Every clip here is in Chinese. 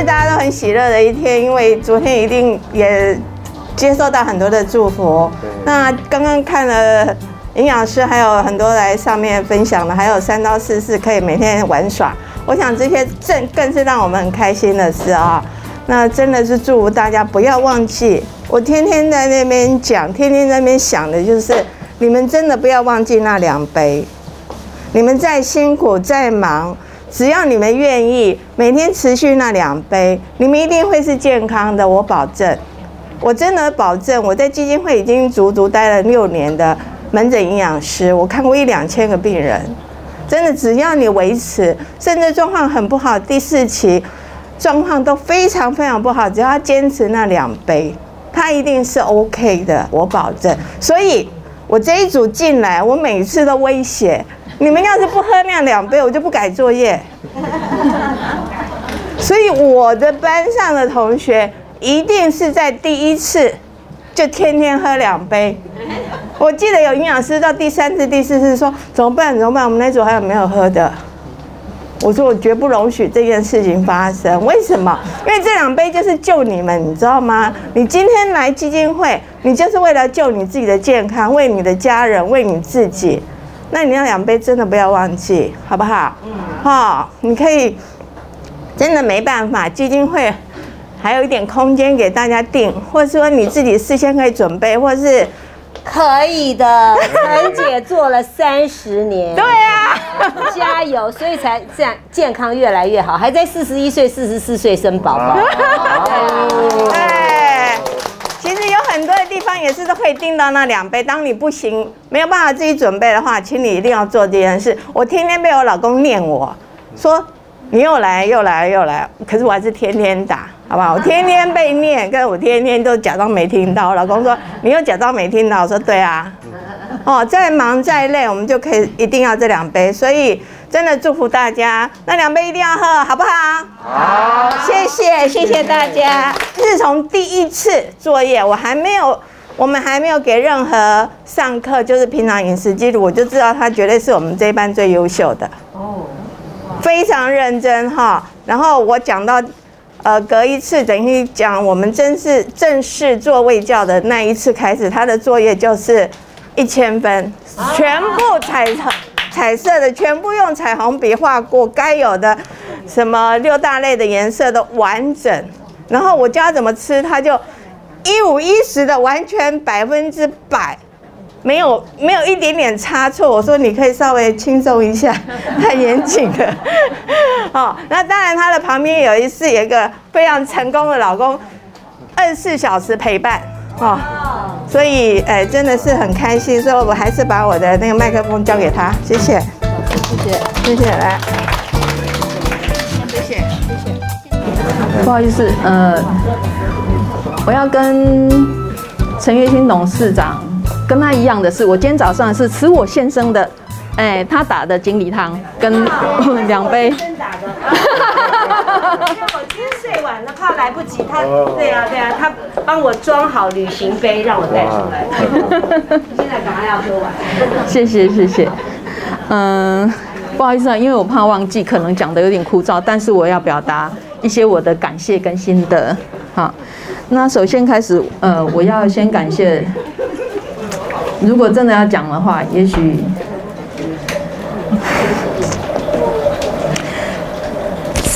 是大家都很喜乐的一天，因为昨天一定也接受到很多的祝福。那刚刚看了营养师还有很多来上面分享的，还有三到四次可以每天玩耍，我想这些正更是让我们很开心的事啊。那真的是祝福大家不要忘记，我天天在那边讲，天天在那边想的就是，你们真的不要忘记那两杯。你们再辛苦再忙，只要你们愿意，每天持续那两杯，你们一定会是健康的，我保证。我真的保证，我在基金会已经足足待了六年的门诊营养师，我看过一两千个病人，真的只要你维持，甚至状况很不好，第四期。状况都非常非常不好，只要坚持那两杯，他一定是 OK 的，我保证。所以，我这一组进来，我每次都威胁你们，要是不喝那两杯，我就不改作业。所以，我的班上的同学一定是在第一次就天天喝两杯。我记得有营养师到第三次、第四次说怎么办？怎么办？我们那组还有没有喝的？我说我绝不容许这件事情发生，为什么？因为这两杯就是救你们，你知道吗？你今天来基金会，你就是为了救你自己的健康，为你的家人，为你自己。那你要两杯真的不要忘记，好不好？嗯。好，你可以真的没办法，基金会还有一点空间给大家定，或者说你自己事先可以准备，或是。可以的，陈姐做了三十年，对啊，加油，所以才这样健康越来越好，还在四十一岁、四十四岁生宝宝。很多的地方也是都可以订到那两杯。当你不行，没有办法自己准备的话，请你一定要做这件事。我天天被我老公念我说。你又来又来又来，可是我还是天天打，好不好？我天天被念，跟我天天都假装没听到。我老公说你又假装没听到，我说对啊。哦，再忙再累，我们就可以一定要这两杯。所以真的祝福大家，那两杯一定要喝，好不好？好，谢谢谢谢大家。自从第一次作业，我还没有，我们还没有给任何上课，就是平常饮食记录，我就知道他绝对是我们这一班最优秀的。哦。非常认真哈，然后我讲到，呃，隔一次等于讲我们正式正式做卫教的那一次开始，他的作业就是一千分，全部彩彩彩色的，全部用彩虹笔画过，该有的什么六大类的颜色都完整，然后我教他怎么吃，他就一五一十的完全百分之百。没有没有一点点差错，我说你可以稍微轻松一下，太严谨了。哦，那当然他的旁边有一次有一个非常成功的老公，二十四小时陪伴哦，所以哎真的是很开心，所以我还是把我的那个麦克风交给他，谢谢，谢谢谢谢来，谢谢谢谢，不好意思，呃，我要跟陈月清董事长。跟他一样的是，我今天早上是吃我先生的，哎，他打的锦鲤汤跟两杯。先打的。我今天睡晚了，怕来不及。他，对啊对啊，他帮我装好旅行杯，让我带出来。现在赶快要喝完。谢谢谢谢。嗯，不好意思啊，因为我怕忘记，可能讲的有点枯燥，但是我要表达一些我的感谢跟心得。好，那首先开始，呃，我要先感谢。如果真的要讲的话，也许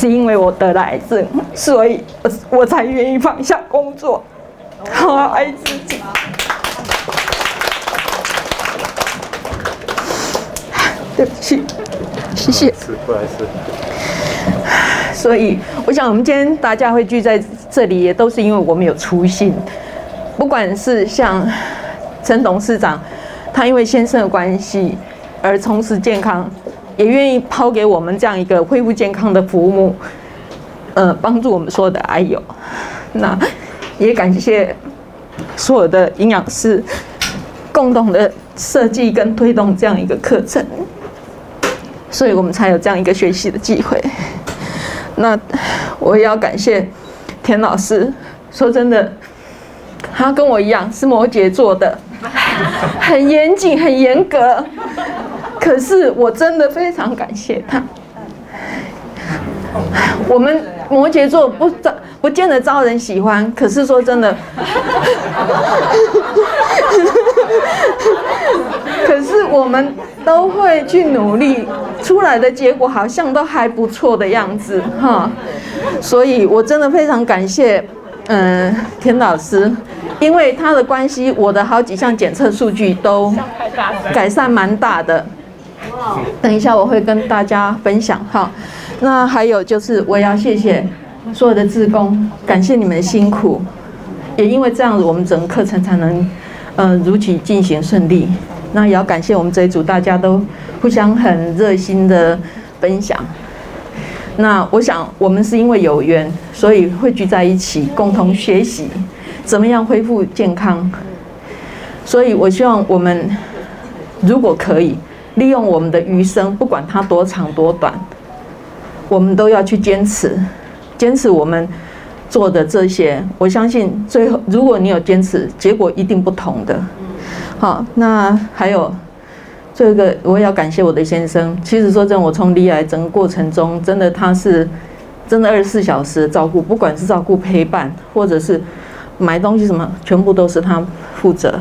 是因为我得了癌症，所以我我才愿意放下工作，好好爱自己。对不起，谢谢。是不好意思。所以，我想我们今天大家会聚在这里，也都是因为我们有初心，不管是像。陈董事长，他因为先生的关系而从事健康，也愿意抛给我们这样一个恢复健康的服务，呃，帮助我们所有的爱友。那也感谢所有的营养师共同的设计跟推动这样一个课程，所以我们才有这样一个学习的机会。那我也要感谢田老师，说真的，他跟我一样是摩羯座的。很严谨，很严格。可是我真的非常感谢他。我们摩羯座不招不见得招人喜欢，可是说真的，可是我们都会去努力，出来的结果好像都还不错的样子哈。所以我真的非常感谢，嗯，田老师，因为他的关系，我的好几项检测数据都改善蛮大的。等一下我会跟大家分享哈。那还有就是我要谢谢所有的志工，感谢你们的辛苦，也因为这样子我们整个课程才能嗯如期进行顺利。那也要感谢我们这一组大家都互相很热心的分享。那我想我们是因为有缘，所以汇聚在一起，共同学习怎么样恢复健康。所以我希望我们如果可以利用我们的余生，不管它多长多短，我们都要去坚持，坚持我们做的这些。我相信最后，如果你有坚持，结果一定不同的。好，那还有。这个我也要感谢我的先生。其实说真，我从离癌整个过程中，真的他是真的二十四小时照顾，不管是照顾陪伴，或者是买东西什么，全部都是他负责。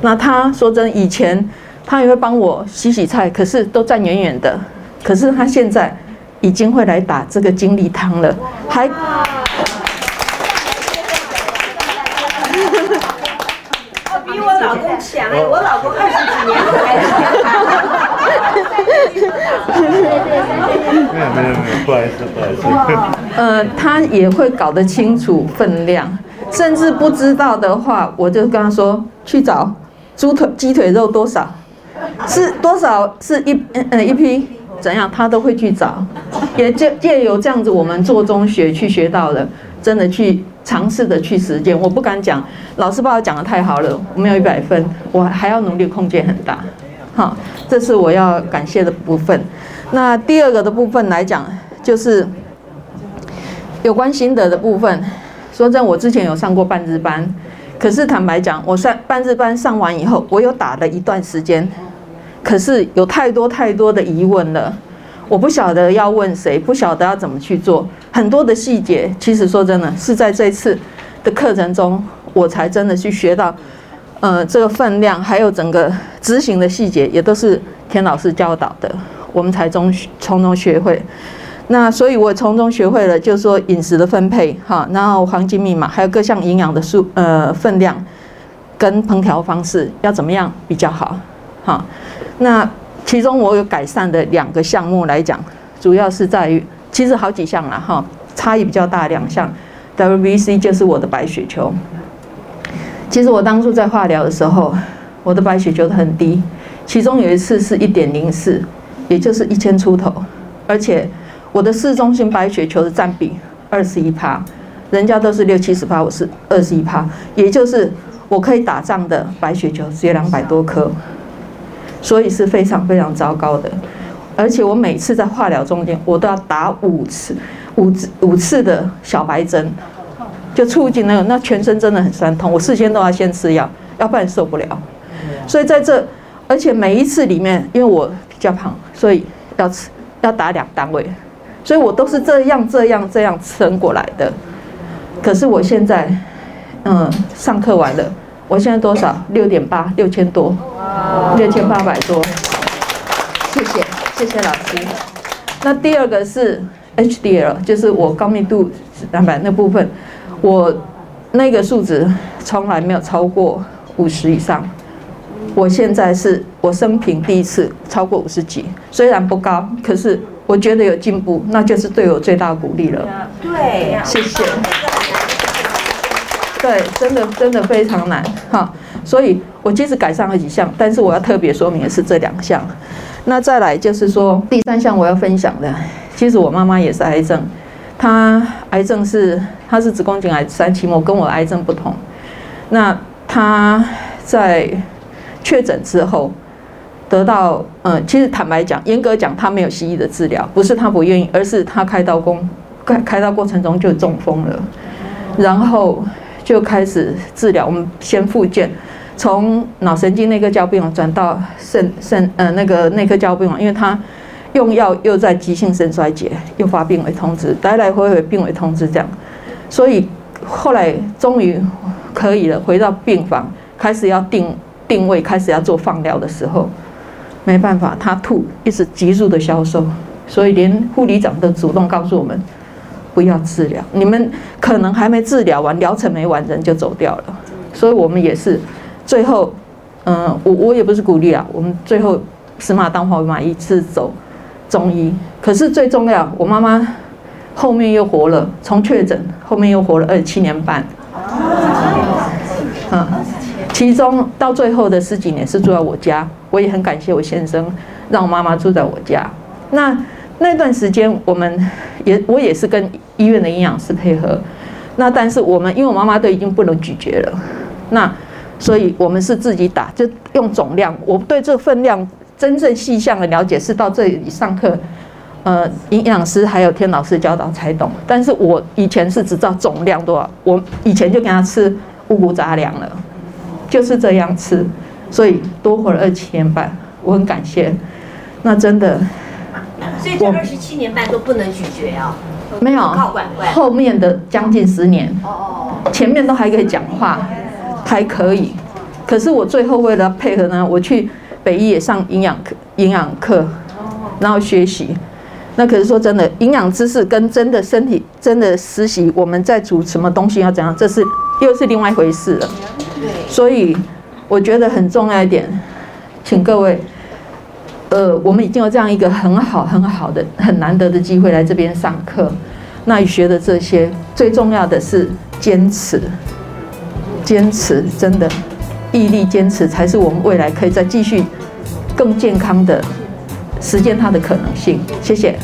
那他说真，以前他也会帮我洗洗菜，可是都站远远的。可是他现在已经会来打这个精力汤了，还。我老公强哎，我老公二十几年才没有没有没有，不好意思不好意思。呃，他也会搞得清楚分量，甚至不知道的话，我就跟他说去找猪腿鸡腿肉多少，是多少是一呃一批怎样，他都会去找。也借借由这样子，我们做中学去学到了，真的去。尝试的去实践，我不敢讲，老师把我讲的太好了，我没有一百分，我还要努力，空间很大，好，这是我要感谢的部分。那第二个的部分来讲，就是有关心得的部分。说真，我之前有上过半日班，可是坦白讲，我上半日班上完以后，我有打了一段时间，可是有太多太多的疑问了。我不晓得要问谁，不晓得要怎么去做，很多的细节，其实说真的，是在这次的课程中，我才真的去学到，呃，这个分量，还有整个执行的细节，也都是田老师教导的，我们才中从中学会。那所以，我从中学会了，就是说饮食的分配，哈，然后黄金密码，还有各项营养的数，呃，分量跟烹调方式要怎么样比较好，哈，那。其中我有改善的两个项目来讲，主要是在于，其实好几项了哈，差异比较大两项。WBC 就是我的白血球。其实我当初在化疗的时候，我的白血球很低，其中有一次是一点零四，也就是一千出头，而且我的市中心白血球的占比二十一趴，人家都是六七十趴，我是二十一趴，也就是我可以打仗的白血球只有两百多颗。所以是非常非常糟糕的，而且我每次在化疗中间，我都要打五次、五次、五次的小白针，就促进那个，那全身真的很酸痛，我事先都要先吃药，要不然受不了。所以在这，而且每一次里面，因为我比较胖，所以要吃要打两单位，所以我都是这样这样这样撑过来的。可是我现在，嗯，上课完了。我现在多少？六点八，六千多，六千八百多。谢谢，谢谢老师。那第二个是 HDL，就是我高密度蛋白那部分，我那个数值从来没有超过五十以上。我现在是我生平第一次超过五十几，虽然不高，可是我觉得有进步，那就是对我最大鼓励了。对，谢谢。对，真的真的非常难哈，所以我其实改善了几项，但是我要特别说明的是这两项。那再来就是说第三项我要分享的，其实我妈妈也是癌症，她癌症是她是子宫颈癌三期末，跟我癌症不同。那她在确诊之后得到，嗯，其实坦白讲，严格讲她没有西医的治疗，不是她不愿意，而是她开刀工开开刀过程中就中风了，然后。就开始治疗，我们先复健，从脑神经内科交病转到肾肾呃那个内科交病因为他用药又在急性肾衰竭，又发病危通知，来来回回病危通知这样，所以后来终于可以了，回到病房开始要定定位，开始要做放疗的时候，没办法，他吐一直急速的消瘦，所以连护理长都主动告诉我们不要治疗，你们可能还没治疗完，疗程没完，人就走掉了，所以我们也是最后，嗯，我我也不是鼓励啊，我们最后死马当活马医是走。中医，可是最重要，我妈妈后面又活了，从确诊后面又活了二十七年半。嗯，其中到最后的十几年是住在我家，我也很感谢我先生让我妈妈住在我家。那那段时间，我们也我也是跟医院的营养师配合。那但是我们因为我妈妈都已经不能咀嚼了，那所以我们是自己打，就用总量。我对这份量。真正细项的了解是到这里上课，呃，营养师还有天老师教导才懂。但是我以前是只知道总量多少，我以前就给他吃五谷杂粮了，就是这样吃，所以多活了二七年半，我很感谢。那真的，所以这二十七年半都不能咀嚼啊？没有，后面的将近十年，前面都还可以讲话，还可以。可是我最后为了配合呢，我去。北医也上营养课，营养课，然后学习。那可是说真的，营养知识跟真的身体真的实习，我们在煮什么东西要怎样，这是又是另外一回事了。所以我觉得很重要一点，请各位，呃，我们已经有这样一个很好很好的很难得的机会来这边上课。那你学的这些，最重要的是坚持，坚持真的。毅力坚持才是我们未来可以再继续更健康的实践它的可能性。谢谢。